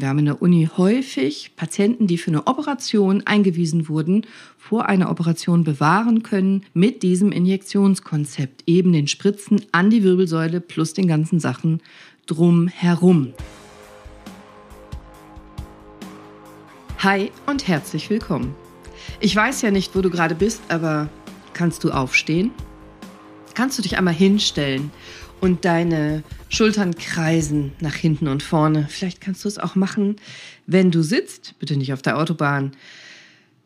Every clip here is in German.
Wir haben in der Uni häufig Patienten, die für eine Operation eingewiesen wurden, vor einer Operation bewahren können mit diesem Injektionskonzept, eben den Spritzen an die Wirbelsäule plus den ganzen Sachen drumherum. Hi und herzlich willkommen. Ich weiß ja nicht, wo du gerade bist, aber kannst du aufstehen? Kannst du dich einmal hinstellen und deine Schultern kreisen nach hinten und vorne. Vielleicht kannst du es auch machen, wenn du sitzt, bitte nicht auf der Autobahn.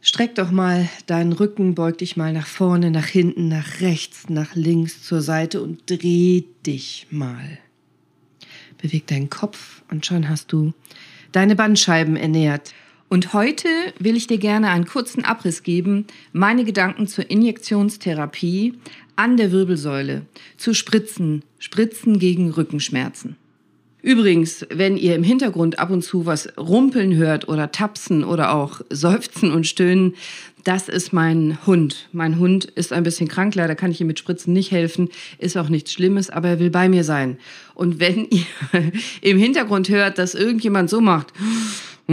Streck doch mal deinen Rücken, beug dich mal nach vorne, nach hinten, nach rechts, nach links, zur Seite und dreh dich mal. Beweg deinen Kopf und schon hast du deine Bandscheiben ernährt. Und heute will ich dir gerne einen kurzen Abriss geben, meine Gedanken zur Injektionstherapie an der Wirbelsäule, zu Spritzen, Spritzen gegen Rückenschmerzen. Übrigens, wenn ihr im Hintergrund ab und zu was rumpeln hört oder tapsen oder auch seufzen und stöhnen, das ist mein Hund. Mein Hund ist ein bisschen krank, leider kann ich ihm mit Spritzen nicht helfen, ist auch nichts Schlimmes, aber er will bei mir sein. Und wenn ihr im Hintergrund hört, dass irgendjemand so macht,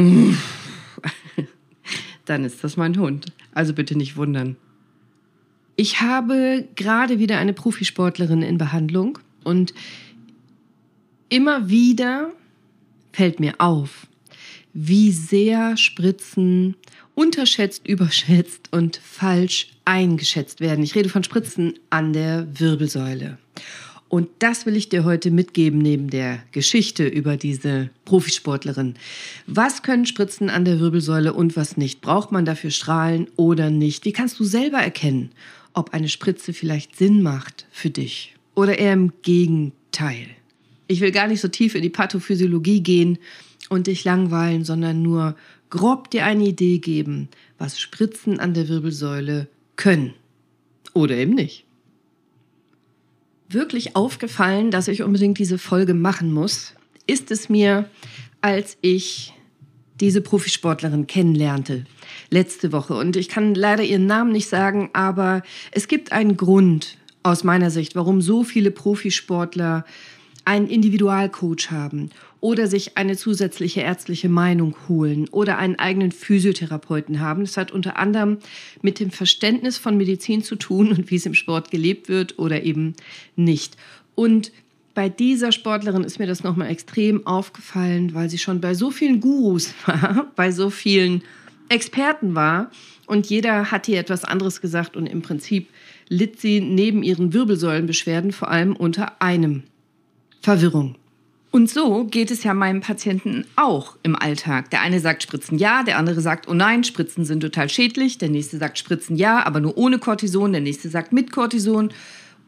dann ist das mein Hund. Also bitte nicht wundern. Ich habe gerade wieder eine Profisportlerin in Behandlung und immer wieder fällt mir auf, wie sehr Spritzen unterschätzt, überschätzt und falsch eingeschätzt werden. Ich rede von Spritzen an der Wirbelsäule. Und das will ich dir heute mitgeben neben der Geschichte über diese Profisportlerin. Was können Spritzen an der Wirbelsäule und was nicht? Braucht man dafür Strahlen oder nicht? Wie kannst du selber erkennen, ob eine Spritze vielleicht Sinn macht für dich oder eher im Gegenteil? Ich will gar nicht so tief in die Pathophysiologie gehen und dich langweilen, sondern nur grob dir eine Idee geben, was Spritzen an der Wirbelsäule können oder eben nicht wirklich aufgefallen, dass ich unbedingt diese Folge machen muss, ist es mir, als ich diese Profisportlerin kennenlernte letzte Woche. Und ich kann leider ihren Namen nicht sagen, aber es gibt einen Grund aus meiner Sicht, warum so viele Profisportler einen Individualcoach haben oder sich eine zusätzliche ärztliche Meinung holen oder einen eigenen Physiotherapeuten haben. Das hat unter anderem mit dem Verständnis von Medizin zu tun und wie es im Sport gelebt wird oder eben nicht. Und bei dieser Sportlerin ist mir das nochmal extrem aufgefallen, weil sie schon bei so vielen Gurus war, bei so vielen Experten war und jeder hat ihr etwas anderes gesagt und im Prinzip litt sie neben ihren Wirbelsäulenbeschwerden vor allem unter einem Verwirrung. Und so geht es ja meinem Patienten auch im Alltag. Der eine sagt Spritzen ja, der andere sagt, oh nein, Spritzen sind total schädlich. Der nächste sagt Spritzen ja, aber nur ohne Cortison. Der nächste sagt mit Cortison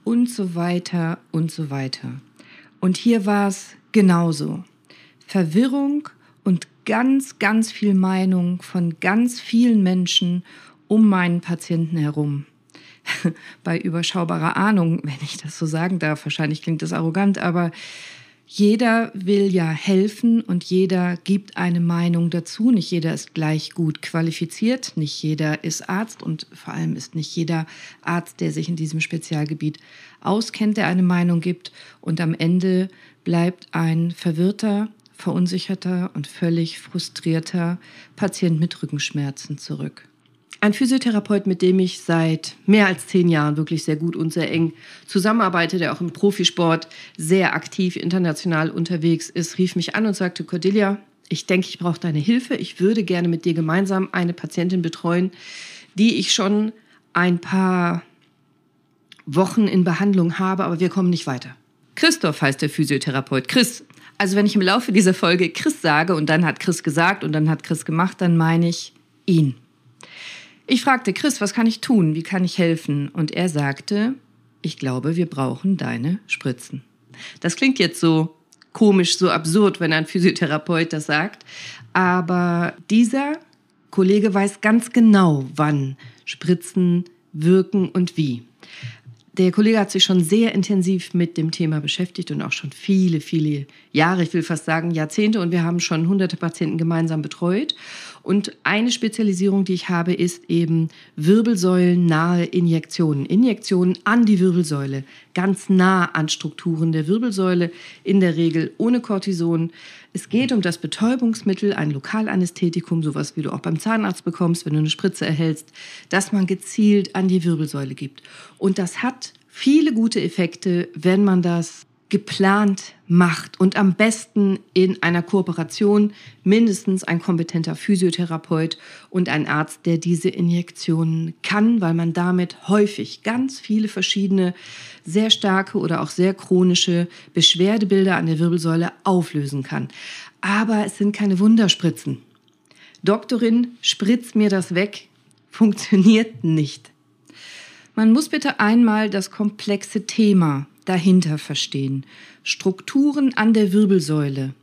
und so weiter und so weiter. Und hier war es genauso. Verwirrung und ganz, ganz viel Meinung von ganz vielen Menschen um meinen Patienten herum. Bei überschaubarer Ahnung, wenn ich das so sagen darf, wahrscheinlich klingt das arrogant, aber jeder will ja helfen und jeder gibt eine Meinung dazu. Nicht jeder ist gleich gut qualifiziert, nicht jeder ist Arzt und vor allem ist nicht jeder Arzt, der sich in diesem Spezialgebiet auskennt, der eine Meinung gibt. Und am Ende bleibt ein verwirrter, verunsicherter und völlig frustrierter Patient mit Rückenschmerzen zurück. Ein Physiotherapeut, mit dem ich seit mehr als zehn Jahren wirklich sehr gut und sehr eng zusammenarbeite, der auch im Profisport sehr aktiv international unterwegs ist, rief mich an und sagte, Cordelia, ich denke, ich brauche deine Hilfe. Ich würde gerne mit dir gemeinsam eine Patientin betreuen, die ich schon ein paar Wochen in Behandlung habe, aber wir kommen nicht weiter. Christoph heißt der Physiotherapeut. Chris. Also wenn ich im Laufe dieser Folge Chris sage und dann hat Chris gesagt und dann hat Chris gemacht, dann meine ich ihn. Ich fragte Chris, was kann ich tun? Wie kann ich helfen? Und er sagte, ich glaube, wir brauchen deine Spritzen. Das klingt jetzt so komisch, so absurd, wenn ein Physiotherapeut das sagt. Aber dieser Kollege weiß ganz genau, wann Spritzen wirken und wie. Der Kollege hat sich schon sehr intensiv mit dem Thema beschäftigt und auch schon viele, viele Jahre, ich will fast sagen Jahrzehnte. Und wir haben schon hunderte Patienten gemeinsam betreut. Und eine Spezialisierung, die ich habe, ist eben wirbelsäulennahe Injektionen. Injektionen an die Wirbelsäule, ganz nah an Strukturen der Wirbelsäule, in der Regel ohne Cortison. Es geht um das Betäubungsmittel, ein Lokalanästhetikum, sowas wie du auch beim Zahnarzt bekommst, wenn du eine Spritze erhältst, das man gezielt an die Wirbelsäule gibt. Und das hat viele gute Effekte, wenn man das geplant macht und am besten in einer Kooperation mindestens ein kompetenter Physiotherapeut und ein Arzt, der diese Injektionen kann, weil man damit häufig ganz viele verschiedene sehr starke oder auch sehr chronische Beschwerdebilder an der Wirbelsäule auflösen kann. Aber es sind keine Wunderspritzen. Doktorin, spritz mir das weg, funktioniert nicht. Man muss bitte einmal das komplexe Thema dahinter verstehen. Strukturen an der Wirbelsäule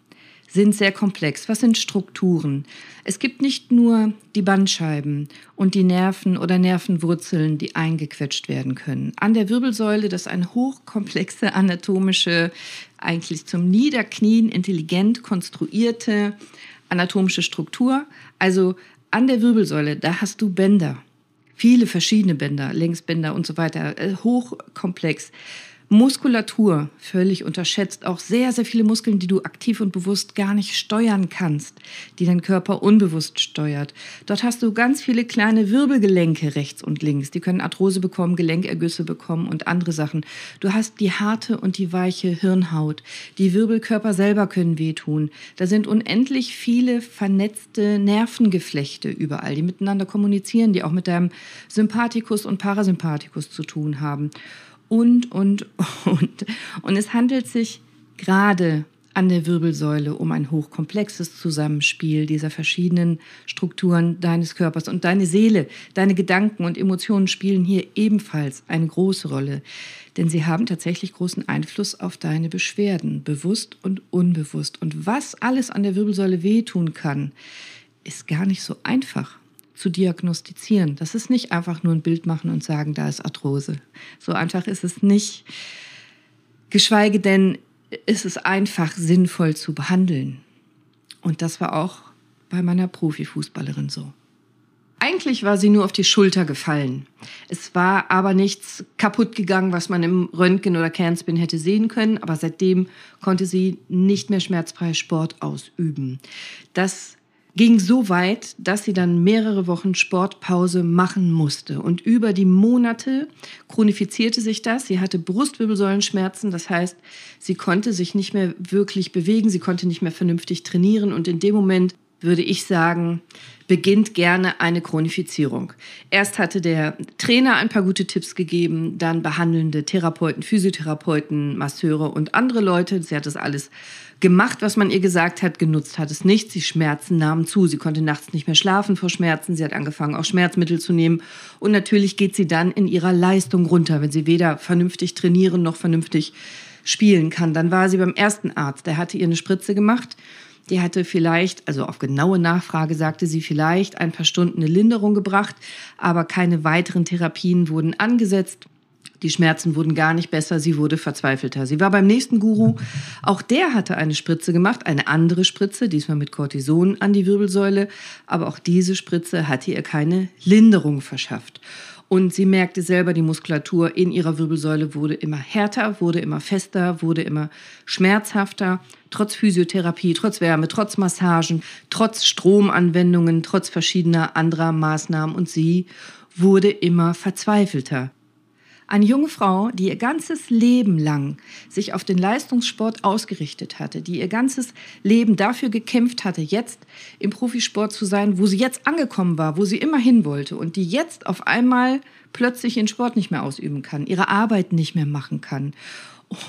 sind sehr komplex. Was sind Strukturen? Es gibt nicht nur die Bandscheiben und die Nerven oder Nervenwurzeln, die eingequetscht werden können. An der Wirbelsäule, das ist eine hochkomplexe anatomische, eigentlich zum Niederknien intelligent konstruierte anatomische Struktur. Also an der Wirbelsäule, da hast du Bänder. Viele verschiedene Bänder, Längsbänder und so weiter, äh, hochkomplex. Muskulatur, völlig unterschätzt, auch sehr, sehr viele Muskeln, die du aktiv und bewusst gar nicht steuern kannst, die dein Körper unbewusst steuert. Dort hast du ganz viele kleine Wirbelgelenke rechts und links, die können Arthrose bekommen, Gelenkergüsse bekommen und andere Sachen. Du hast die harte und die weiche Hirnhaut. Die Wirbelkörper selber können wehtun. Da sind unendlich viele vernetzte Nervengeflechte überall, die miteinander kommunizieren, die auch mit deinem Sympathikus und Parasympathikus zu tun haben und, und, und. Und es handelt sich gerade an der Wirbelsäule um ein hochkomplexes Zusammenspiel dieser verschiedenen Strukturen deines Körpers. Und deine Seele, deine Gedanken und Emotionen spielen hier ebenfalls eine große Rolle. Denn sie haben tatsächlich großen Einfluss auf deine Beschwerden, bewusst und unbewusst. Und was alles an der Wirbelsäule wehtun kann, ist gar nicht so einfach zu diagnostizieren. Das ist nicht einfach nur ein Bild machen und sagen, da ist Arthrose. So einfach ist es nicht. Geschweige denn ist es einfach sinnvoll zu behandeln. Und das war auch bei meiner Profifußballerin so. Eigentlich war sie nur auf die Schulter gefallen. Es war aber nichts kaputt gegangen, was man im Röntgen oder Kernspin hätte sehen können. Aber seitdem konnte sie nicht mehr schmerzfrei Sport ausüben. Das ging so weit, dass sie dann mehrere Wochen Sportpause machen musste. Und über die Monate chronifizierte sich das. Sie hatte Brustwirbelsäulenschmerzen, das heißt, sie konnte sich nicht mehr wirklich bewegen, sie konnte nicht mehr vernünftig trainieren. Und in dem Moment würde ich sagen, beginnt gerne eine Chronifizierung. Erst hatte der Trainer ein paar gute Tipps gegeben, dann behandelnde Therapeuten, Physiotherapeuten, Masseure und andere Leute. Sie hat das alles gemacht, was man ihr gesagt hat, genutzt hat es nicht. Sie Schmerzen nahmen zu. Sie konnte nachts nicht mehr schlafen vor Schmerzen. Sie hat angefangen, auch Schmerzmittel zu nehmen. Und natürlich geht sie dann in ihrer Leistung runter, wenn sie weder vernünftig trainieren noch vernünftig spielen kann. Dann war sie beim ersten Arzt. Der hatte ihr eine Spritze gemacht. Die hatte vielleicht, also auf genaue Nachfrage sagte sie vielleicht ein paar Stunden eine Linderung gebracht, aber keine weiteren Therapien wurden angesetzt. Die Schmerzen wurden gar nicht besser, sie wurde verzweifelter. Sie war beim nächsten Guru, auch der hatte eine Spritze gemacht, eine andere Spritze, diesmal mit Cortison an die Wirbelsäule, aber auch diese Spritze hatte ihr keine Linderung verschafft. Und sie merkte selber, die Muskulatur in ihrer Wirbelsäule wurde immer härter, wurde immer fester, wurde immer schmerzhafter. Trotz Physiotherapie, trotz Wärme, trotz Massagen, trotz Stromanwendungen, trotz verschiedener anderer Maßnahmen. Und sie wurde immer verzweifelter. Eine junge Frau, die ihr ganzes Leben lang sich auf den Leistungssport ausgerichtet hatte, die ihr ganzes Leben dafür gekämpft hatte, jetzt im Profisport zu sein, wo sie jetzt angekommen war, wo sie immer hin wollte und die jetzt auf einmal plötzlich ihren Sport nicht mehr ausüben kann, ihre Arbeit nicht mehr machen kann.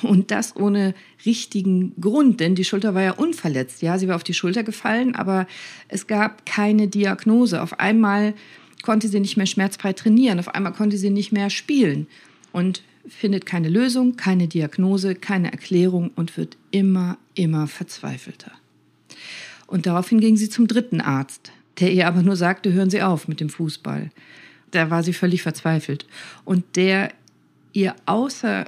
Und das ohne richtigen Grund, denn die Schulter war ja unverletzt. Ja, sie war auf die Schulter gefallen, aber es gab keine Diagnose. Auf einmal konnte sie nicht mehr schmerzfrei trainieren, auf einmal konnte sie nicht mehr spielen und findet keine Lösung, keine Diagnose, keine Erklärung und wird immer, immer verzweifelter. Und daraufhin ging sie zum dritten Arzt, der ihr aber nur sagte, hören Sie auf mit dem Fußball. Da war sie völlig verzweifelt. Und der ihr außer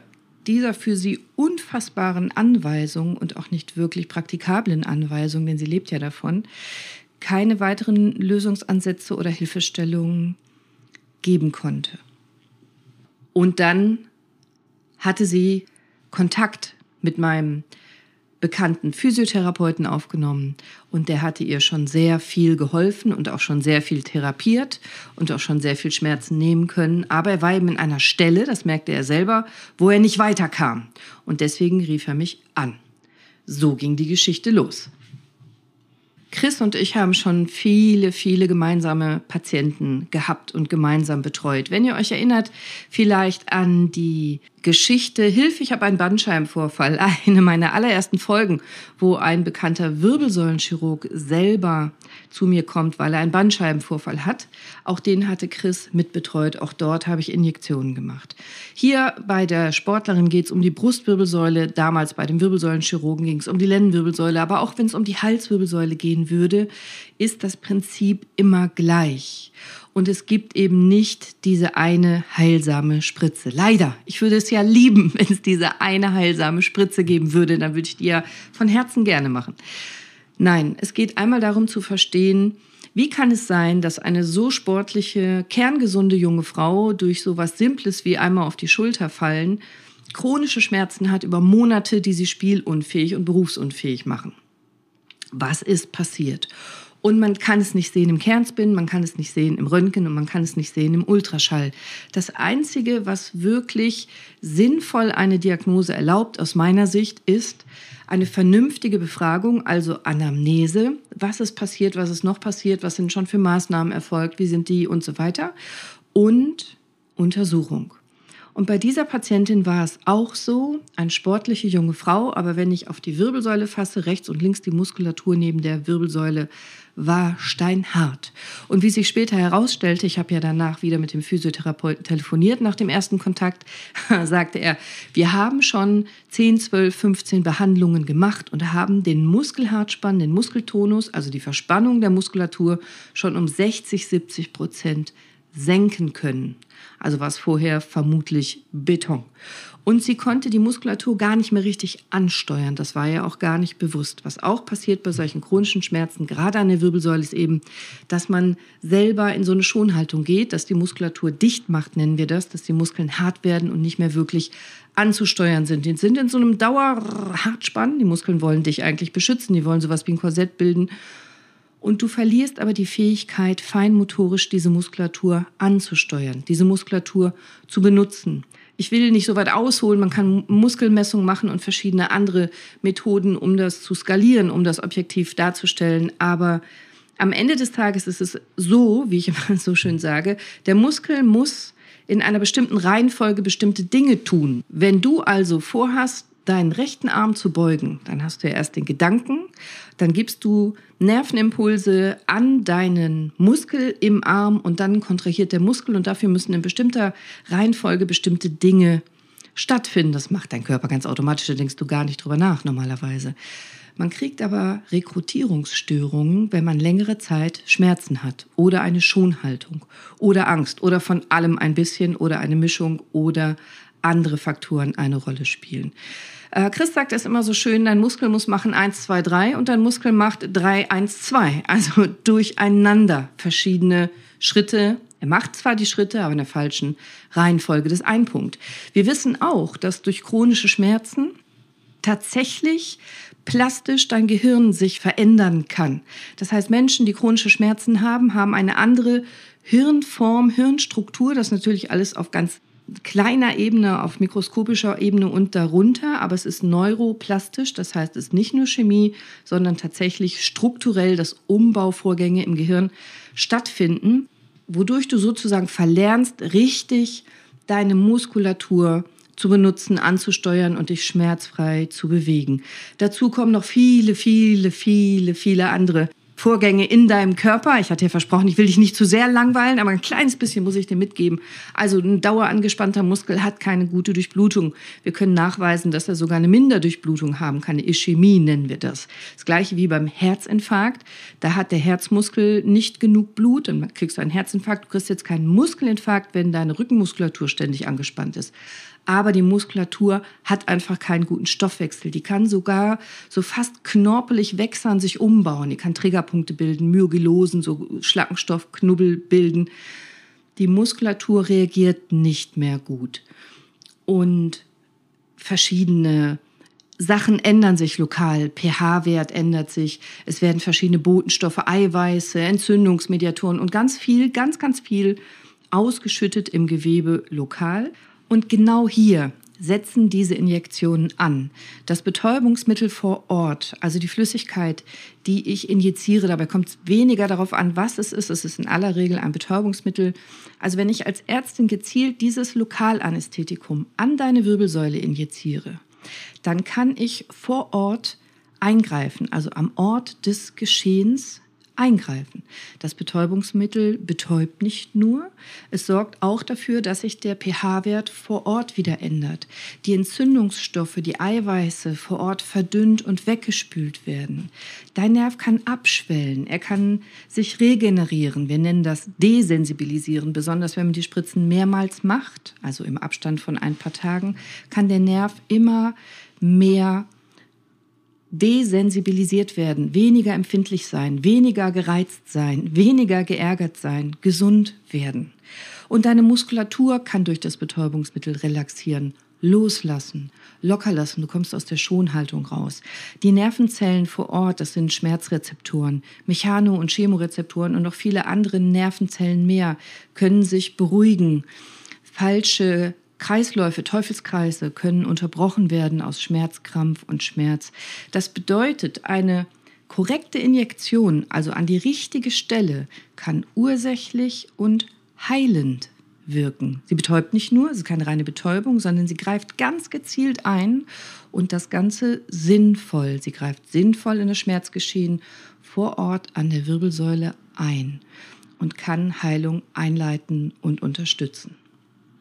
dieser für sie unfassbaren Anweisung und auch nicht wirklich praktikablen Anweisung, denn sie lebt ja davon, keine weiteren Lösungsansätze oder Hilfestellungen geben konnte. Und dann hatte sie Kontakt mit meinem bekannten Physiotherapeuten aufgenommen und der hatte ihr schon sehr viel geholfen und auch schon sehr viel therapiert und auch schon sehr viel Schmerzen nehmen können. Aber er war eben in einer Stelle, das merkte er selber, wo er nicht weiterkam. Und deswegen rief er mich an. So ging die Geschichte los. Chris und ich haben schon viele, viele gemeinsame Patienten gehabt und gemeinsam betreut. Wenn ihr euch erinnert, vielleicht an die Geschichte Hilfe, ich habe einen Bandscheibenvorfall, eine meiner allerersten Folgen, wo ein bekannter Wirbelsäulenchirurg selber zu mir kommt, weil er einen Bandscheibenvorfall hat. Auch den hatte Chris mitbetreut. Auch dort habe ich Injektionen gemacht. Hier bei der Sportlerin geht es um die Brustwirbelsäule. Damals bei dem Wirbelsäulenchirurgen ging es um die Lendenwirbelsäule. Aber auch wenn es um die Halswirbelsäule gehen würde, ist das Prinzip immer gleich. Und es gibt eben nicht diese eine heilsame Spritze. Leider. Ich würde es ja lieben, wenn es diese eine heilsame Spritze geben würde. Dann würde ich die ja von Herzen gerne machen. Nein, es geht einmal darum zu verstehen, wie kann es sein, dass eine so sportliche, kerngesunde junge Frau durch so was Simples wie einmal auf die Schulter fallen, chronische Schmerzen hat über Monate, die sie spielunfähig und berufsunfähig machen? Was ist passiert? Und man kann es nicht sehen im Kernspin, man kann es nicht sehen im Röntgen und man kann es nicht sehen im Ultraschall. Das Einzige, was wirklich sinnvoll eine Diagnose erlaubt, aus meiner Sicht, ist eine vernünftige Befragung, also Anamnese. Was ist passiert, was ist noch passiert, was sind schon für Maßnahmen erfolgt, wie sind die und so weiter. Und Untersuchung. Und bei dieser Patientin war es auch so, eine sportliche junge Frau, aber wenn ich auf die Wirbelsäule fasse, rechts und links die Muskulatur neben der Wirbelsäule war steinhart. Und wie sich später herausstellte, ich habe ja danach wieder mit dem Physiotherapeuten telefoniert nach dem ersten Kontakt, sagte er, wir haben schon 10, 12, 15 Behandlungen gemacht und haben den Muskelhartspann, den Muskeltonus, also die Verspannung der Muskulatur schon um 60, 70 Prozent senken können. Also war es vorher vermutlich Beton. Und sie konnte die Muskulatur gar nicht mehr richtig ansteuern. Das war ja auch gar nicht bewusst. Was auch passiert bei solchen chronischen Schmerzen, gerade an der Wirbelsäule, ist eben, dass man selber in so eine Schonhaltung geht, dass die Muskulatur dicht macht, nennen wir das, dass die Muskeln hart werden und nicht mehr wirklich anzusteuern sind. Die sind in so einem Dauerhartspann. Die Muskeln wollen dich eigentlich beschützen. Die wollen sowas wie ein Korsett bilden und du verlierst aber die Fähigkeit, feinmotorisch diese Muskulatur anzusteuern, diese Muskulatur zu benutzen. Ich will nicht so weit ausholen, man kann Muskelmessungen machen und verschiedene andere Methoden, um das zu skalieren, um das objektiv darzustellen. Aber am Ende des Tages ist es so, wie ich immer so schön sage, der Muskel muss in einer bestimmten Reihenfolge bestimmte Dinge tun. Wenn du also vorhast, deinen rechten Arm zu beugen, dann hast du ja erst den Gedanken, dann gibst du Nervenimpulse an deinen Muskel im Arm und dann kontrahiert der Muskel und dafür müssen in bestimmter Reihenfolge bestimmte Dinge stattfinden. Das macht dein Körper ganz automatisch, da denkst du gar nicht drüber nach normalerweise. Man kriegt aber Rekrutierungsstörungen, wenn man längere Zeit Schmerzen hat oder eine Schonhaltung oder Angst oder von allem ein bisschen oder eine Mischung oder andere Faktoren eine Rolle spielen. Äh, Chris sagt es immer so schön, dein Muskel muss machen 1, 2, 3 und dein Muskel macht 3, 1, 2. Also durcheinander verschiedene Schritte. Er macht zwar die Schritte, aber in der falschen Reihenfolge. Das ist ein Punkt. Wir wissen auch, dass durch chronische Schmerzen tatsächlich plastisch dein Gehirn sich verändern kann. Das heißt, Menschen, die chronische Schmerzen haben, haben eine andere Hirnform, Hirnstruktur. Das natürlich alles auf ganz kleiner Ebene, auf mikroskopischer Ebene und darunter, aber es ist neuroplastisch, das heißt, es ist nicht nur Chemie, sondern tatsächlich strukturell, dass Umbauvorgänge im Gehirn stattfinden, wodurch du sozusagen verlernst, richtig deine Muskulatur zu benutzen, anzusteuern und dich schmerzfrei zu bewegen. Dazu kommen noch viele, viele, viele, viele andere Vorgänge in deinem Körper. Ich hatte ja versprochen, ich will dich nicht zu sehr langweilen, aber ein kleines bisschen muss ich dir mitgeben. Also ein dauerangespannter Muskel hat keine gute Durchblutung. Wir können nachweisen, dass er sogar eine Minderdurchblutung haben kann. Eine Ischämie nennen wir das. Das gleiche wie beim Herzinfarkt. Da hat der Herzmuskel nicht genug Blut, dann kriegst du einen Herzinfarkt. Du kriegst jetzt keinen Muskelinfarkt, wenn deine Rückenmuskulatur ständig angespannt ist. Aber die Muskulatur hat einfach keinen guten Stoffwechsel. Die kann sogar so fast knorpelig wechseln, sich umbauen. Die kann Triggerpunkte bilden, Myogelosen, so Schlackenstoffknubbel bilden. Die Muskulatur reagiert nicht mehr gut. Und verschiedene Sachen ändern sich lokal. pH-Wert ändert sich. Es werden verschiedene Botenstoffe, Eiweiße, Entzündungsmediatoren und ganz viel, ganz, ganz viel ausgeschüttet im Gewebe lokal. Und genau hier setzen diese Injektionen an. Das Betäubungsmittel vor Ort, also die Flüssigkeit, die ich injiziere, dabei kommt es weniger darauf an, was es ist. Es ist in aller Regel ein Betäubungsmittel. Also wenn ich als Ärztin gezielt dieses Lokalanästhetikum an deine Wirbelsäule injiziere, dann kann ich vor Ort eingreifen, also am Ort des Geschehens eingreifen. Das Betäubungsmittel betäubt nicht nur, es sorgt auch dafür, dass sich der pH-Wert vor Ort wieder ändert. Die Entzündungsstoffe, die Eiweiße vor Ort verdünnt und weggespült werden. Dein Nerv kann abschwellen, er kann sich regenerieren. Wir nennen das desensibilisieren, besonders wenn man die Spritzen mehrmals macht, also im Abstand von ein paar Tagen, kann der Nerv immer mehr desensibilisiert werden, weniger empfindlich sein, weniger gereizt sein, weniger geärgert sein, gesund werden. Und deine Muskulatur kann durch das Betäubungsmittel relaxieren, loslassen, locker lassen. Du kommst aus der Schonhaltung raus. Die Nervenzellen vor Ort, das sind Schmerzrezeptoren, Mechano- und Chemorezeptoren und noch viele andere Nervenzellen mehr, können sich beruhigen. Falsche Kreisläufe, Teufelskreise können unterbrochen werden aus Schmerz, Krampf und Schmerz. Das bedeutet, eine korrekte Injektion, also an die richtige Stelle, kann ursächlich und heilend wirken. Sie betäubt nicht nur, es ist keine reine Betäubung, sondern sie greift ganz gezielt ein und das Ganze sinnvoll. Sie greift sinnvoll in das Schmerzgeschehen vor Ort an der Wirbelsäule ein und kann Heilung einleiten und unterstützen.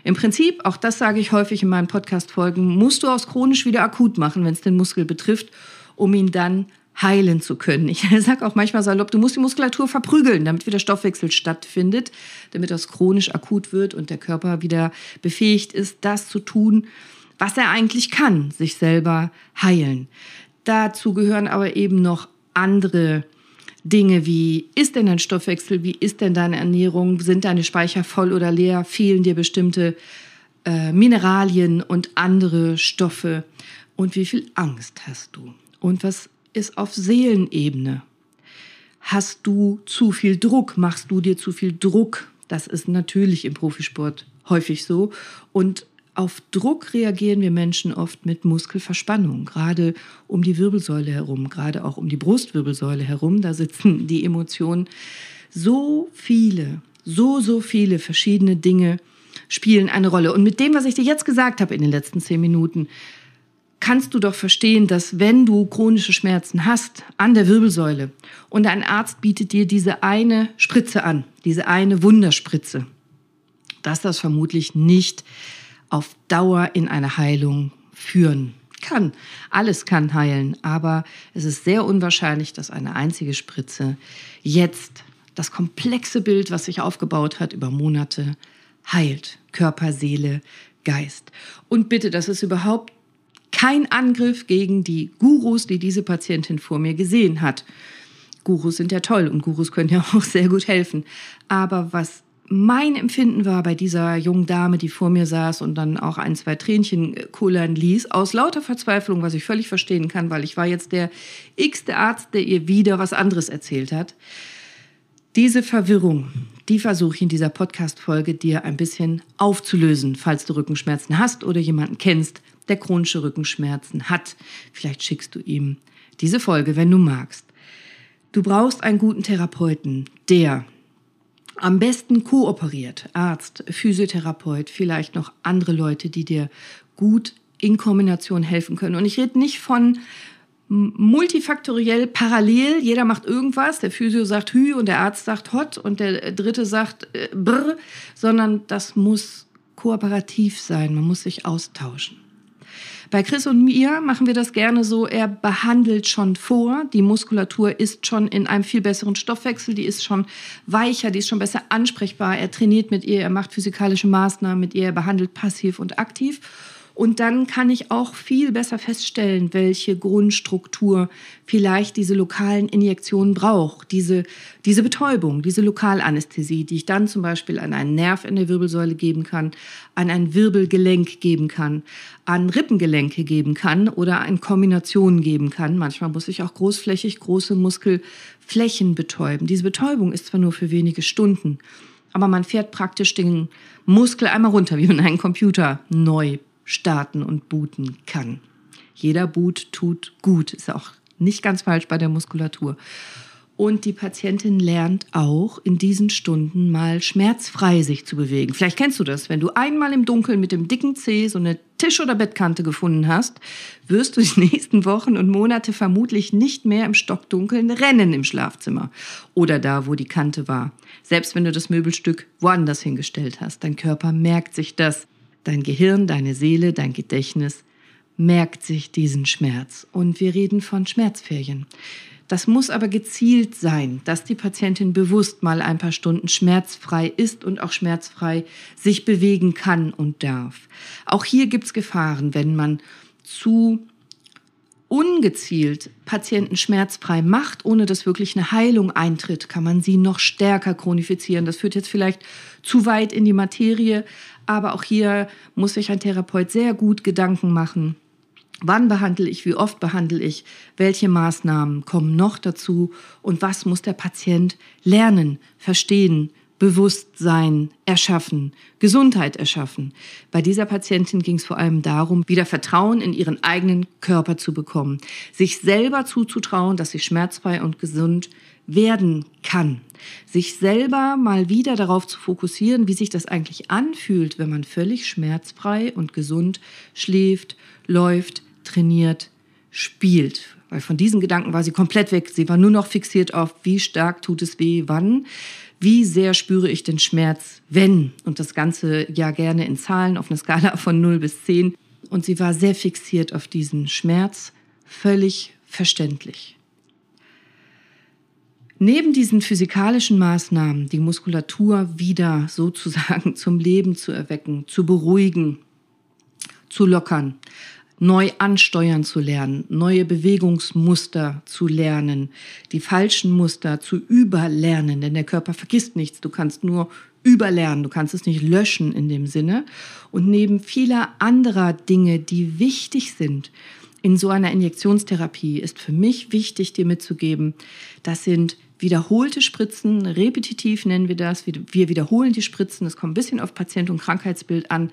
Im Prinzip, auch das sage ich häufig in meinen Podcast-Folgen, musst du aus chronisch wieder akut machen, wenn es den Muskel betrifft, um ihn dann heilen zu können. Ich sage auch manchmal salopp, du musst die Muskulatur verprügeln, damit wieder Stoffwechsel stattfindet, damit das chronisch akut wird und der Körper wieder befähigt ist, das zu tun, was er eigentlich kann, sich selber heilen. Dazu gehören aber eben noch andere Dinge wie, ist denn dein Stoffwechsel, wie ist denn deine Ernährung, sind deine Speicher voll oder leer, fehlen dir bestimmte äh, Mineralien und andere Stoffe und wie viel Angst hast du und was ist auf Seelenebene. Hast du zu viel Druck? Machst du dir zu viel Druck? Das ist natürlich im Profisport häufig so. Und auf Druck reagieren wir Menschen oft mit Muskelverspannung, gerade um die Wirbelsäule herum, gerade auch um die Brustwirbelsäule herum. Da sitzen die Emotionen. So viele, so, so viele verschiedene Dinge spielen eine Rolle. Und mit dem, was ich dir jetzt gesagt habe in den letzten zehn Minuten, kannst du doch verstehen, dass wenn du chronische Schmerzen hast an der Wirbelsäule und ein Arzt bietet dir diese eine Spritze an, diese eine Wunderspritze, dass das vermutlich nicht auf Dauer in eine Heilung führen kann. Alles kann heilen, aber es ist sehr unwahrscheinlich, dass eine einzige Spritze jetzt das komplexe Bild, was sich aufgebaut hat über Monate, heilt. Körper, Seele, Geist. Und bitte, das ist überhaupt kein Angriff gegen die Gurus, die diese Patientin vor mir gesehen hat. Gurus sind ja toll und Gurus können ja auch sehr gut helfen. Aber was mein Empfinden war bei dieser jungen Dame, die vor mir saß und dann auch ein, zwei Tränchen kullern ließ, aus lauter Verzweiflung, was ich völlig verstehen kann, weil ich war jetzt der x-te Arzt, der ihr wieder was anderes erzählt hat. Diese Verwirrung, die versuche ich in dieser Podcast-Folge dir ein bisschen aufzulösen, falls du Rückenschmerzen hast oder jemanden kennst, der chronische Rückenschmerzen hat. Vielleicht schickst du ihm diese Folge, wenn du magst. Du brauchst einen guten Therapeuten, der am besten kooperiert, Arzt, Physiotherapeut, vielleicht noch andere Leute, die dir gut in Kombination helfen können. Und ich rede nicht von multifaktoriell parallel, jeder macht irgendwas, der Physio sagt Hü und der Arzt sagt Hot und der dritte sagt äh, Brr, sondern das muss kooperativ sein, man muss sich austauschen. Bei Chris und mir machen wir das gerne so, er behandelt schon vor, die Muskulatur ist schon in einem viel besseren Stoffwechsel, die ist schon weicher, die ist schon besser ansprechbar, er trainiert mit ihr, er macht physikalische Maßnahmen mit ihr, er behandelt passiv und aktiv Und dann kann ich auch viel besser feststellen, welche Grundstruktur vielleicht diese lokalen Injektionen braucht. Diese, diese Betäubung, diese Lokalanästhesie, die ich dann zum Beispiel an einen Nerv in der Wirbelsäule geben kann, an ein Wirbelgelenk geben kann, an Rippengelenke geben kann oder an Kombinationen geben kann. Manchmal muss ich auch großflächig große Muskelflächen betäuben. Diese Betäubung ist zwar nur für wenige Stunden, aber man fährt praktisch den Muskel einmal runter, wie man einen Computer neu starten und booten kann. Jeder Boot tut gut, ist auch nicht ganz falsch bei der Muskulatur. Und die Patientin lernt auch in diesen Stunden mal schmerzfrei sich zu bewegen. Vielleicht kennst du das, wenn du einmal im Dunkeln mit dem dicken Zeh so eine Tisch- oder Bettkante gefunden hast, wirst du die nächsten Wochen und Monate vermutlich nicht mehr im Stockdunkeln rennen im Schlafzimmer oder da, wo die Kante war. Selbst wenn du das Möbelstück woanders hingestellt hast. Dein Körper merkt sich das. Dein Gehirn, deine Seele, dein Gedächtnis merkt sich diesen Schmerz. Und wir reden von Schmerzferien. Das muss aber gezielt sein, dass die Patientin bewusst mal ein paar Stunden schmerzfrei ist und auch schmerzfrei sich bewegen kann und darf. Auch hier gibt es Gefahren, wenn man zu ungezielt Patienten schmerzfrei macht, ohne dass wirklich eine Heilung eintritt, kann man sie noch stärker chronifizieren. Das führt jetzt vielleicht zu weit in die Materie, aber auch hier muss sich ein Therapeut sehr gut Gedanken machen, Wann behandle ich, wie oft behandle ich, welche Maßnahmen kommen noch dazu und was muss der Patient lernen, verstehen, Bewusstsein erschaffen, Gesundheit erschaffen. Bei dieser Patientin ging es vor allem darum, wieder Vertrauen in ihren eigenen Körper zu bekommen, sich selber zuzutrauen, dass sie schmerzfrei und gesund werden kann, sich selber mal wieder darauf zu fokussieren, wie sich das eigentlich anfühlt, wenn man völlig schmerzfrei und gesund schläft, läuft, trainiert, spielt. Weil von diesen Gedanken war sie komplett weg. Sie war nur noch fixiert auf, wie stark tut es weh, wann, wie sehr spüre ich den Schmerz, wenn. Und das Ganze ja gerne in Zahlen auf einer Skala von 0 bis 10. Und sie war sehr fixiert auf diesen Schmerz, völlig verständlich. Neben diesen physikalischen Maßnahmen, die Muskulatur wieder sozusagen zum Leben zu erwecken, zu beruhigen, zu lockern, neu ansteuern zu lernen, neue Bewegungsmuster zu lernen, die falschen Muster zu überlernen, denn der Körper vergisst nichts, du kannst nur überlernen, du kannst es nicht löschen in dem Sinne. Und neben vieler anderer Dinge, die wichtig sind in so einer Injektionstherapie, ist für mich wichtig, dir mitzugeben, das sind wiederholte Spritzen, repetitiv nennen wir das, wir wiederholen die Spritzen, es kommt ein bisschen auf Patient und Krankheitsbild an,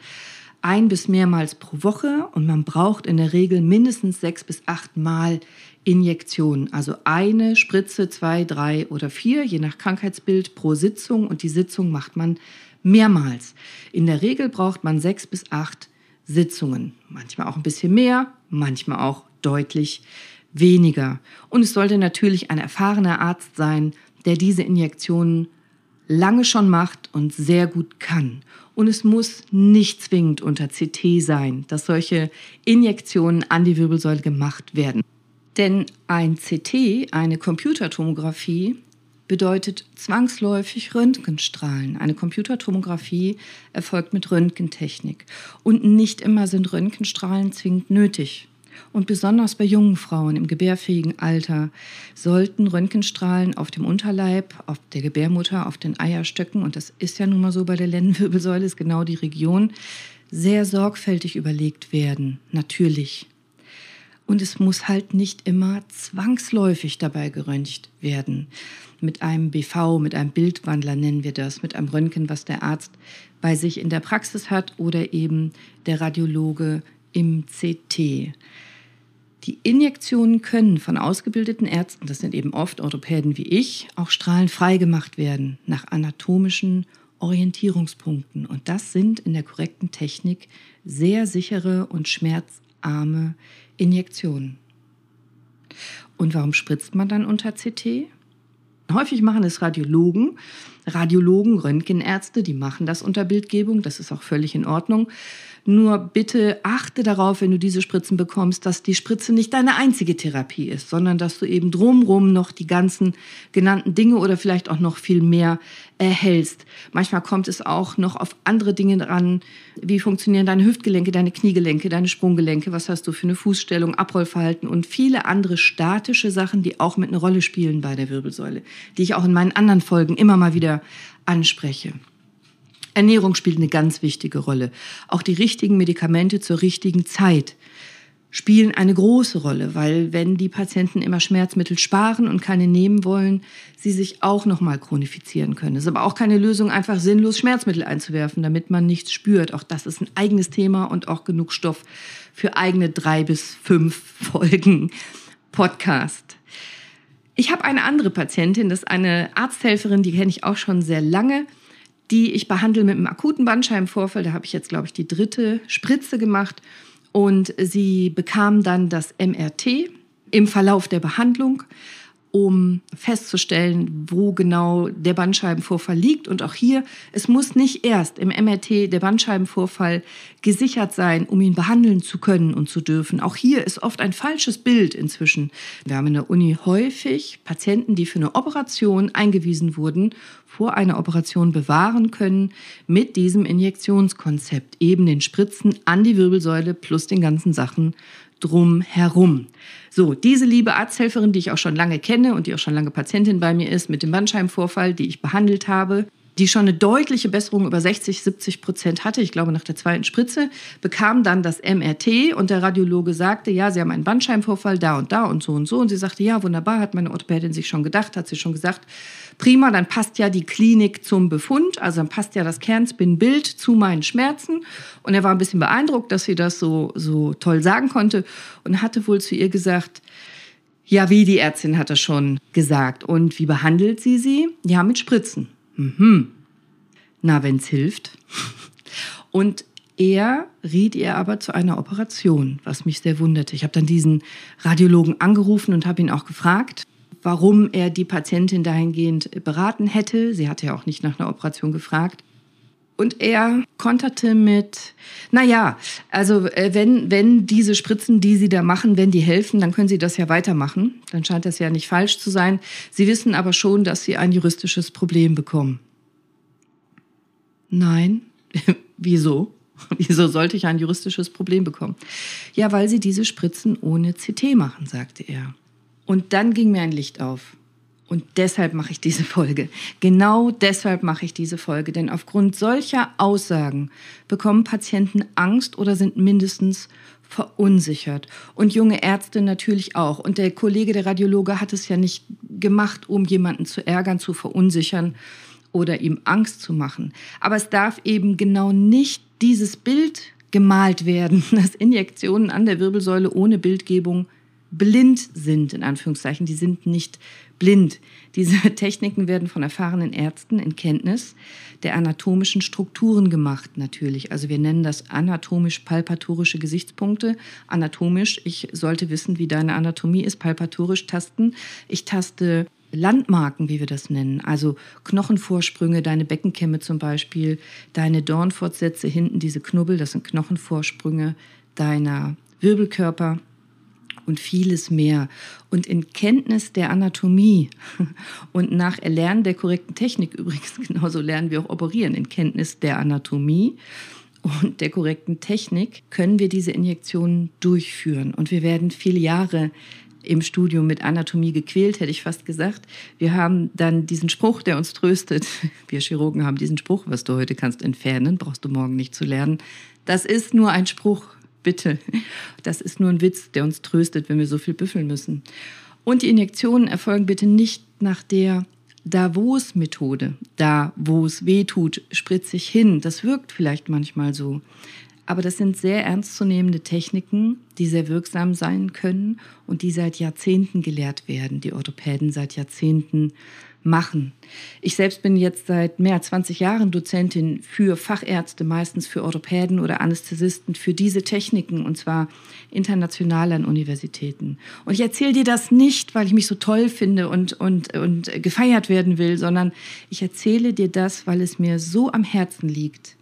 ein bis mehrmals pro Woche und man braucht in der Regel mindestens sechs bis acht Mal Injektionen. Also eine Spritze, zwei, drei oder vier, je nach Krankheitsbild pro Sitzung und die Sitzung macht man mehrmals. In der Regel braucht man sechs bis acht Sitzungen. Manchmal auch ein bisschen mehr, manchmal auch deutlich weniger. Und es sollte natürlich ein erfahrener Arzt sein, der diese Injektionen lange schon macht und sehr gut kann. Und es muss nicht zwingend unter CT sein, dass solche Injektionen an die Wirbelsäule gemacht werden. Denn ein CT, eine Computertomographie, bedeutet zwangsläufig Röntgenstrahlen. Eine Computertomographie erfolgt mit Röntgentechnik. Und nicht immer sind Röntgenstrahlen zwingend nötig. Und besonders bei jungen Frauen im gebärfähigen Alter sollten Röntgenstrahlen auf dem Unterleib, auf der Gebärmutter, auf den Eierstöcken, und das ist ja nun mal so bei der Lendenwirbelsäule, ist genau die Region, sehr sorgfältig überlegt werden, natürlich. Und es muss halt nicht immer zwangsläufig dabei geröntgt werden. Mit einem BV, mit einem Bildwandler nennen wir das, mit einem Röntgen, was der Arzt bei sich in der Praxis hat oder eben der Radiologe im CT. Die Injektionen können von ausgebildeten Ärzten, das sind eben oft Orthopäden wie ich, auch strahlenfrei gemacht werden nach anatomischen Orientierungspunkten. Und das sind in der korrekten Technik sehr sichere und schmerzarme Injektionen. Und warum spritzt man dann unter CT? Häufig machen es Radiologen. Radiologen, Röntgenärzte, die machen das unter Bildgebung, das ist auch völlig in Ordnung. Nur bitte achte darauf, wenn du diese Spritzen bekommst, dass die Spritze nicht deine einzige Therapie ist, sondern dass du eben drumrum noch die ganzen genannten Dinge oder vielleicht auch noch viel mehr erhältst. Manchmal kommt es auch noch auf andere Dinge dran. Wie funktionieren deine Hüftgelenke, deine Kniegelenke, deine Sprunggelenke? Was hast du für eine Fußstellung, Abrollverhalten und viele andere statische Sachen, die auch mit einer Rolle spielen bei der Wirbelsäule, die ich auch in meinen anderen Folgen immer mal wieder anspreche. Ernährung spielt eine ganz wichtige Rolle. Auch die richtigen Medikamente zur richtigen Zeit spielen eine große Rolle, weil wenn die Patienten immer Schmerzmittel sparen und keine nehmen wollen, sie sich auch noch mal chronifizieren können. Es ist aber auch keine Lösung, einfach sinnlos Schmerzmittel einzuwerfen, damit man nichts spürt. Auch das ist ein eigenes Thema und auch genug Stoff für eigene drei bis fünf Folgen Podcast. Ich habe eine andere Patientin, das ist eine Arzthelferin, die kenne ich auch schon sehr lange die ich behandle mit einem akuten Bandscheibenvorfall. Da habe ich jetzt, glaube ich, die dritte Spritze gemacht. Und sie bekam dann das MRT im Verlauf der Behandlung um festzustellen, wo genau der Bandscheibenvorfall liegt. Und auch hier, es muss nicht erst im MRT der Bandscheibenvorfall gesichert sein, um ihn behandeln zu können und zu dürfen. Auch hier ist oft ein falsches Bild inzwischen. Wir haben in der Uni häufig Patienten, die für eine Operation eingewiesen wurden, vor einer Operation bewahren können mit diesem Injektionskonzept, eben den Spritzen an die Wirbelsäule plus den ganzen Sachen drum herum. So, diese liebe Arzthelferin, die ich auch schon lange kenne und die auch schon lange Patientin bei mir ist, mit dem Bandscheibenvorfall, die ich behandelt habe, die schon eine deutliche Besserung über 60, 70 Prozent hatte, ich glaube nach der zweiten Spritze, bekam dann das MRT und der Radiologe sagte, ja, Sie haben einen Bandscheibenvorfall da und da und so und so. Und sie sagte, ja, wunderbar, hat meine Orthopädin sich schon gedacht, hat sie schon gesagt, prima, dann passt ja die Klinik zum Befund, also dann passt ja das Kernspin-Bild zu meinen Schmerzen. Und er war ein bisschen beeindruckt, dass sie das so, so toll sagen konnte und hatte wohl zu ihr gesagt, ja, wie die Ärztin hat das schon gesagt. Und wie behandelt sie sie? Ja, mit Spritzen. Mhm. Na, wenn's hilft. Und er riet ihr aber zu einer Operation, was mich sehr wunderte. Ich habe dann diesen Radiologen angerufen und habe ihn auch gefragt, warum er die Patientin dahingehend beraten hätte. Sie hatte ja auch nicht nach einer Operation gefragt. Und er konterte mit, naja, also äh, wenn, wenn diese Spritzen, die Sie da machen, wenn die helfen, dann können Sie das ja weitermachen. Dann scheint das ja nicht falsch zu sein. Sie wissen aber schon, dass Sie ein juristisches Problem bekommen. Nein, wieso? Wieso sollte ich ein juristisches Problem bekommen? Ja, weil Sie diese Spritzen ohne CT machen, sagte er. Und dann ging mir ein Licht auf. Und deshalb mache ich diese Folge. Genau deshalb mache ich diese Folge. Denn aufgrund solcher Aussagen bekommen Patienten Angst oder sind mindestens verunsichert. Und junge Ärzte natürlich auch. Und der Kollege, der Radiologe, hat es ja nicht gemacht, um jemanden zu ärgern, zu verunsichern oder ihm Angst zu machen. Aber es darf eben genau nicht dieses Bild gemalt werden, dass Injektionen an der Wirbelsäule ohne Bildgebung blind sind, in Anführungszeichen. Die sind nicht blind. Diese Techniken werden von erfahrenen Ärzten in Kenntnis der anatomischen Strukturen gemacht, natürlich. Also wir nennen das anatomisch-palpatorische Gesichtspunkte. Anatomisch, ich sollte wissen, wie deine Anatomie ist, palpatorisch tasten. Ich taste Landmarken, wie wir das nennen, also Knochenvorsprünge, deine Beckenkämme zum Beispiel, deine Dornfortsätze hinten, diese Knubbel, das sind Knochenvorsprünge deiner Wirbelkörper und vieles mehr. Und in Kenntnis der Anatomie und nach Erlernen der korrekten Technik übrigens, genauso lernen wir auch operieren, in Kenntnis der Anatomie und der korrekten Technik können wir diese Injektionen durchführen. Und wir werden viele Jahre im Studium mit Anatomie gequält, hätte ich fast gesagt. Wir haben dann diesen Spruch, der uns tröstet. Wir Chirurgen haben diesen Spruch, was du heute kannst entfernen, brauchst du morgen nicht zu lernen. Das ist nur ein Spruch, bitte. Das ist nur ein Witz, der uns tröstet, wenn wir so viel büffeln müssen. Und die Injektionen erfolgen bitte nicht nach der Davos-Methode. Da, wo es weh tut, spritze ich hin. Das wirkt vielleicht manchmal so. Aber das sind sehr ernstzunehmende Techniken, die sehr wirksam sein können und die seit Jahrzehnten gelehrt werden. Die Orthopäden seit Jahrzehnten machen. Ich selbst bin jetzt seit mehr als 20 Jahren Dozentin für Fachärzte, meistens für Orthopäden oder Anästhesisten, für diese Techniken und zwar international an Universitäten. Und ich erzähle dir das nicht, weil ich mich so toll finde und, und, und gefeiert werden will, sondern ich erzähle dir das, weil es mir so am Herzen liegt.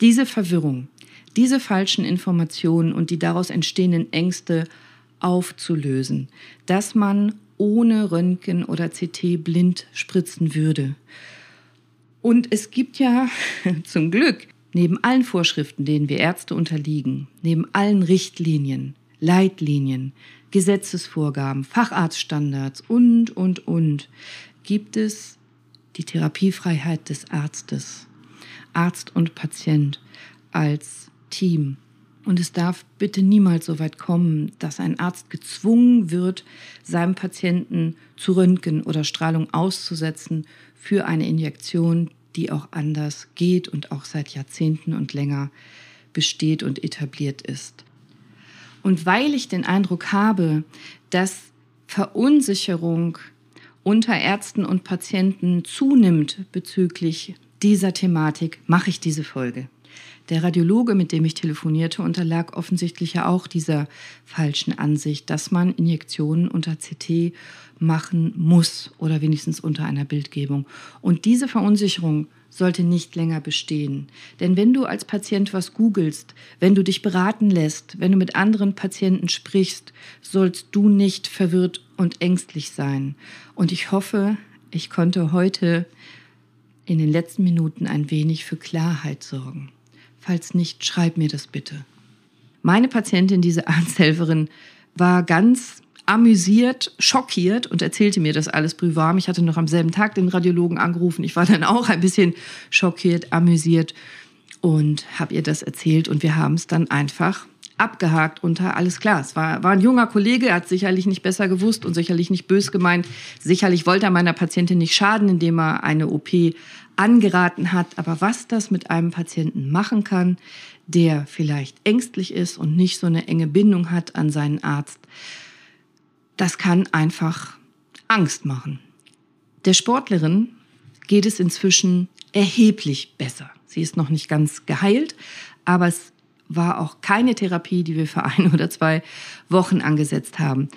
Diese Verwirrung, diese falschen Informationen und die daraus entstehenden Ängste aufzulösen, dass man ohne Röntgen oder CT blind spritzen würde. Und es gibt ja zum Glück neben allen Vorschriften, denen wir Ärzte unterliegen, neben allen Richtlinien, Leitlinien, Gesetzesvorgaben, Facharztstandards und, und, und, gibt es die Therapiefreiheit des Arztes, Arzt und Patient als Team. Und es darf bitte niemals so weit kommen, dass ein Arzt gezwungen wird, seinem Patienten zu Röntgen oder Strahlung auszusetzen für eine Injektion, die auch anders geht und auch seit Jahrzehnten und länger besteht und etabliert ist. Und weil ich den Eindruck habe, dass Verunsicherung unter Ärzten und Patienten zunimmt bezüglich dieser Thematik, mache ich diese Folge. Der Radiologe, mit dem ich telefonierte, unterlag offensichtlich ja auch dieser falschen Ansicht, dass man Injektionen unter CT machen muss oder wenigstens unter einer Bildgebung. Und diese Verunsicherung sollte nicht länger bestehen. Denn wenn du als Patient was googelst, wenn du dich beraten lässt, wenn du mit anderen Patienten sprichst, sollst du nicht verwirrt und ängstlich sein. Und ich hoffe, ich konnte heute in den letzten Minuten ein wenig für Klarheit sorgen. Falls nicht, schreib mir das bitte. Meine Patientin, diese Arzthelferin, war ganz amüsiert, schockiert und erzählte mir das alles brühwarm. Ich hatte noch am selben Tag den Radiologen angerufen. Ich war dann auch ein bisschen schockiert, amüsiert und habe ihr das erzählt und wir haben es dann einfach abgehakt unter alles klar. Es war, war ein junger Kollege, er hat sicherlich nicht besser gewusst und sicherlich nicht bös gemeint. Sicherlich wollte er meiner Patientin nicht schaden, indem er eine OP angeraten hat. Aber was das mit einem Patienten machen kann, der vielleicht ängstlich ist und nicht so eine enge Bindung hat an seinen Arzt, das kann einfach Angst machen. Der Sportlerin geht es inzwischen erheblich besser. Sie ist noch nicht ganz geheilt, aber es war auch keine Therapie, die wir für ein oder zwei Wochen angesetzt haben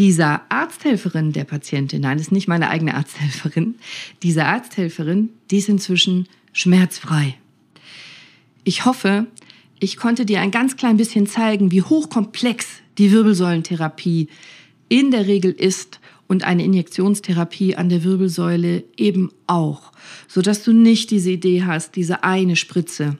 dieser Arzthelferin der Patientin, nein, das ist nicht meine eigene Arzthelferin, diese Arzthelferin, die ist inzwischen schmerzfrei. Ich hoffe, ich konnte dir ein ganz klein bisschen zeigen, wie hochkomplex die Wirbelsäulentherapie in der Regel ist und eine Injektionstherapie an der Wirbelsäule eben auch, sodass du nicht diese Idee hast, diese eine Spritze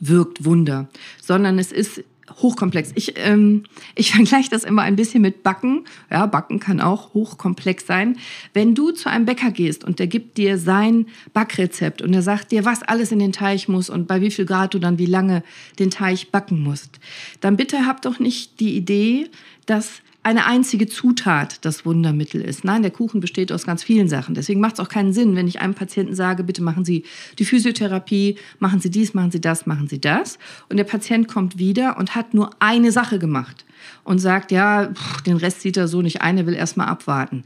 wirkt Wunder, sondern es ist hochkomplex. Ich, ähm, ich vergleiche das immer ein bisschen mit Backen. Ja, Backen kann auch hochkomplex sein. Wenn du zu einem Bäcker gehst und der gibt dir sein Backrezept und er sagt dir, was alles in den Teig muss und bei wie viel Grad du dann wie lange den Teig backen musst, dann bitte hab doch nicht die Idee, dass eine einzige Zutat das Wundermittel ist. Nein, der Kuchen besteht aus ganz vielen Sachen. Deswegen macht es auch keinen Sinn, wenn ich einem Patienten sage, bitte machen Sie die Physiotherapie, machen Sie dies, machen Sie das, machen Sie das. Und der Patient kommt wieder und hat nur eine Sache gemacht und sagt, ja, pff, den Rest sieht er so nicht ein, er will erstmal abwarten.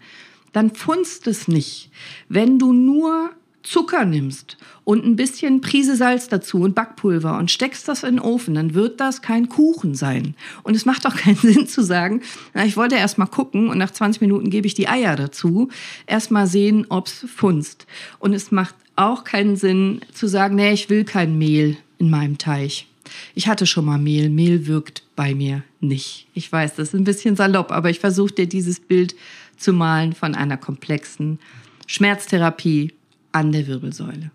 Dann funzt es nicht. Wenn du nur Zucker nimmst und ein bisschen Prise Salz dazu und Backpulver und steckst das in den Ofen, dann wird das kein Kuchen sein. Und es macht auch keinen Sinn zu sagen, na, ich wollte erst mal gucken und nach 20 Minuten gebe ich die Eier dazu. Erst mal sehen, ob's funzt. Und es macht auch keinen Sinn zu sagen, nee, ich will kein Mehl in meinem Teich. Ich hatte schon mal Mehl. Mehl wirkt bei mir nicht. Ich weiß, das ist ein bisschen salopp, aber ich versuche dir dieses Bild zu malen von einer komplexen Schmerztherapie an der Wirbelsäule.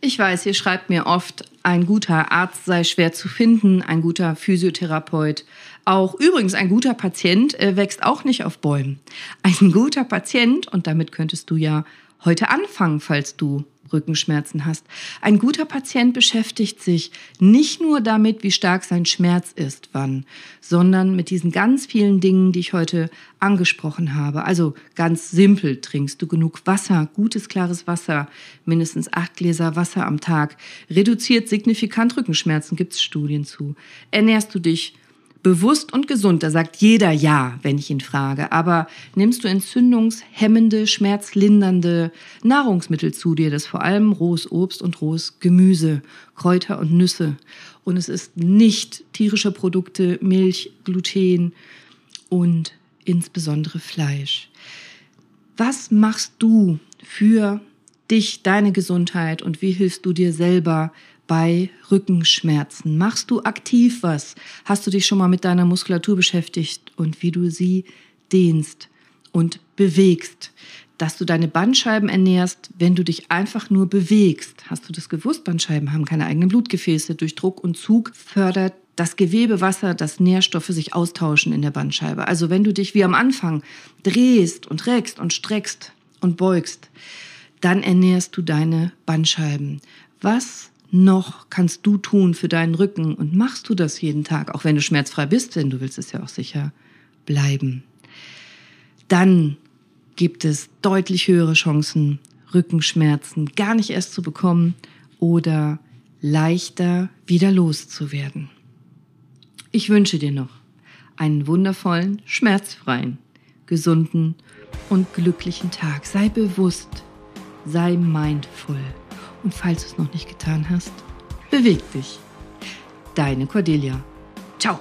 Ich weiß, ihr schreibt mir oft, ein guter Arzt sei schwer zu finden, ein guter Physiotherapeut. Auch übrigens ein guter Patient äh, wächst auch nicht auf Bäumen. Ein guter Patient, und damit könntest du ja heute anfangen, falls du Rückenschmerzen hast. Ein guter Patient beschäftigt sich nicht nur damit, wie stark sein Schmerz ist, wann, sondern mit diesen ganz vielen Dingen, die ich heute angesprochen habe. Also ganz simpel, trinkst du genug Wasser, gutes, klares Wasser, mindestens acht Gläser Wasser am Tag, reduziert signifikant Rückenschmerzen, gibt es Studien zu. Ernährst du dich Bewusst und gesund, da sagt jeder ja, wenn ich ihn frage. Aber nimmst du entzündungshemmende, schmerzlindernde Nahrungsmittel zu dir? Das vor allem rohes Obst und rohes Gemüse, Kräuter und Nüsse. Und es ist nicht tierische Produkte, Milch, Gluten und insbesondere Fleisch. Was machst du für dich, deine Gesundheit und wie hilfst du dir selber bei Rückenschmerzen? Machst du aktiv was? Hast du dich schon mal mit deiner Muskulatur beschäftigt und wie du sie dehnst und bewegst? Dass du deine Bandscheiben ernährst, wenn du dich einfach nur bewegst. Hast du das gewusst? Bandscheiben haben keine eigenen Blutgefäße. Durch Druck und Zug fördert das Gewebewasser, dass Nährstoffe sich austauschen in der Bandscheibe. Also wenn du dich wie am Anfang drehst und reckst und streckst und beugst, dann ernährst du deine Bandscheiben. Was noch kannst du tun für deinen Rücken und machst du das jeden Tag, auch wenn du schmerzfrei bist, denn du willst es ja auch sicher bleiben. Dann gibt es deutlich höhere Chancen, Rückenschmerzen gar nicht erst zu bekommen oder leichter wieder loszuwerden. Ich wünsche dir noch einen wundervollen, schmerzfreien, gesunden und glücklichen Tag. Sei bewusst, sei mindful. Und falls du es noch nicht getan hast, beweg dich. Deine Cordelia. Ciao.